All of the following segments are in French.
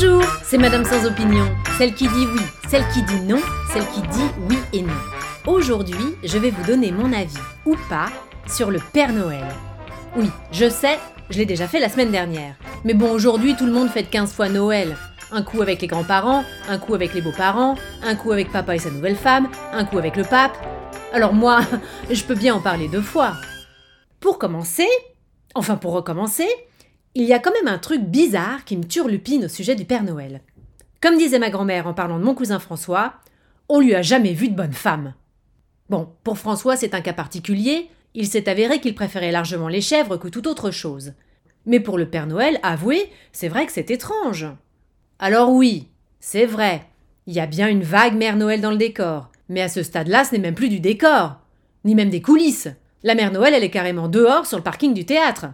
Bonjour, c'est Madame sans opinion, celle qui dit oui, celle qui dit non, celle qui dit oui et non. Aujourd'hui, je vais vous donner mon avis, ou pas, sur le Père Noël. Oui, je sais, je l'ai déjà fait la semaine dernière. Mais bon, aujourd'hui, tout le monde fête 15 fois Noël. Un coup avec les grands-parents, un coup avec les beaux-parents, un coup avec papa et sa nouvelle femme, un coup avec le pape. Alors moi, je peux bien en parler deux fois. Pour commencer, enfin pour recommencer, il y a quand même un truc bizarre qui me turlupine au sujet du Père Noël. Comme disait ma grand-mère en parlant de mon cousin François, on lui a jamais vu de bonne femme. Bon, pour François, c'est un cas particulier, il s'est avéré qu'il préférait largement les chèvres que toute autre chose. Mais pour le Père Noël, avouez, c'est vrai que c'est étrange. Alors oui, c'est vrai, il y a bien une vague Mère Noël dans le décor, mais à ce stade-là, ce n'est même plus du décor, ni même des coulisses. La Mère Noël, elle est carrément dehors sur le parking du théâtre.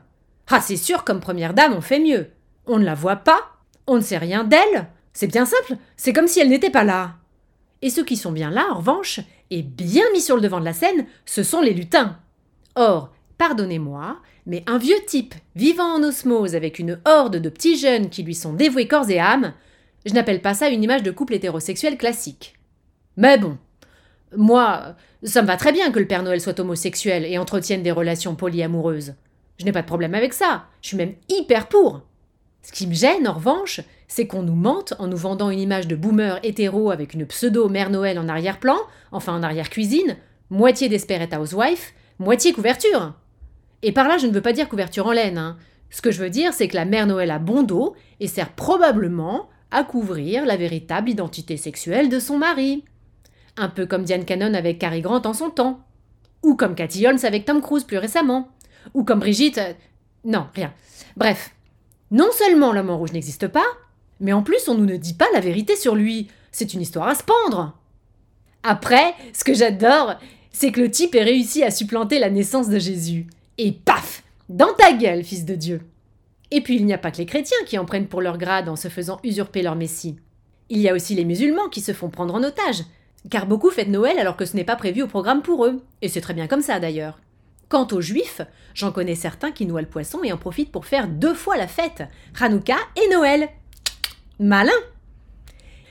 Ah, c'est sûr, comme première dame, on fait mieux. On ne la voit pas, on ne sait rien d'elle. C'est bien simple, c'est comme si elle n'était pas là. Et ceux qui sont bien là, en revanche, et bien mis sur le devant de la scène, ce sont les lutins. Or, pardonnez-moi, mais un vieux type vivant en osmose avec une horde de petits jeunes qui lui sont dévoués corps et âme, je n'appelle pas ça une image de couple hétérosexuel classique. Mais bon, moi, ça me va très bien que le Père Noël soit homosexuel et entretienne des relations polyamoureuses. Je n'ai pas de problème avec ça. Je suis même hyper pour. Ce qui me gêne, en revanche, c'est qu'on nous mente en nous vendant une image de boomer hétéro avec une pseudo Mère Noël en arrière-plan, enfin en arrière-cuisine, moitié Desperate Housewife, moitié couverture. Et par là, je ne veux pas dire couverture en laine. Hein. Ce que je veux dire, c'est que la Mère Noël a bon dos et sert probablement à couvrir la véritable identité sexuelle de son mari. Un peu comme Diane Cannon avec Cary Grant en son temps. Ou comme Cathy Holmes avec Tom Cruise plus récemment. Ou comme Brigitte. Euh, non, rien. Bref. Non seulement l'homme en rouge n'existe pas, mais en plus on nous ne dit pas la vérité sur lui. C'est une histoire à se pendre. Après, ce que j'adore, c'est que le type ait réussi à supplanter la naissance de Jésus. Et paf Dans ta gueule, fils de Dieu Et puis il n'y a pas que les chrétiens qui en prennent pour leur grade en se faisant usurper leur Messie. Il y a aussi les musulmans qui se font prendre en otage, car beaucoup fêtent Noël alors que ce n'est pas prévu au programme pour eux. Et c'est très bien comme ça d'ailleurs. Quant aux juifs, j'en connais certains qui noient le poisson et en profitent pour faire deux fois la fête, Hanouka et Noël. Malin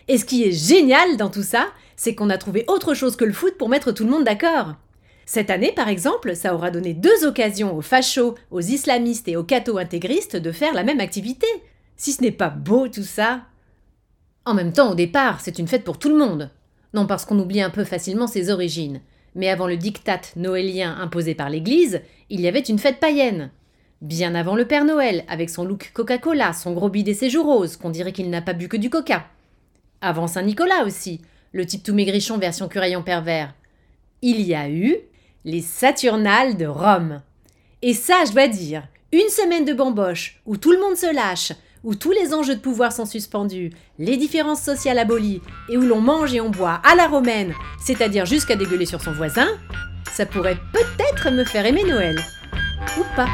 Et ce qui est génial dans tout ça, c'est qu'on a trouvé autre chose que le foot pour mettre tout le monde d'accord. Cette année, par exemple, ça aura donné deux occasions aux fachos, aux islamistes et aux catho-intégristes de faire la même activité. Si ce n'est pas beau tout ça En même temps, au départ, c'est une fête pour tout le monde. Non parce qu'on oublie un peu facilement ses origines mais avant le diktat noélien imposé par l'Église, il y avait une fête païenne. Bien avant le Père Noël, avec son look Coca-Cola, son gros bide et ses joues roses, qu'on dirait qu'il n'a pas bu que du coca. Avant Saint-Nicolas aussi, le type tout maigrichon version curaillon pervers. Il y a eu les Saturnales de Rome. Et ça, je dois dire, une semaine de bamboche, où tout le monde se lâche, où tous les enjeux de pouvoir sont suspendus, les différences sociales abolies, et où l'on mange et on boit à la romaine, c'est-à-dire jusqu'à dégueuler sur son voisin, ça pourrait peut-être me faire aimer Noël. Ou pas.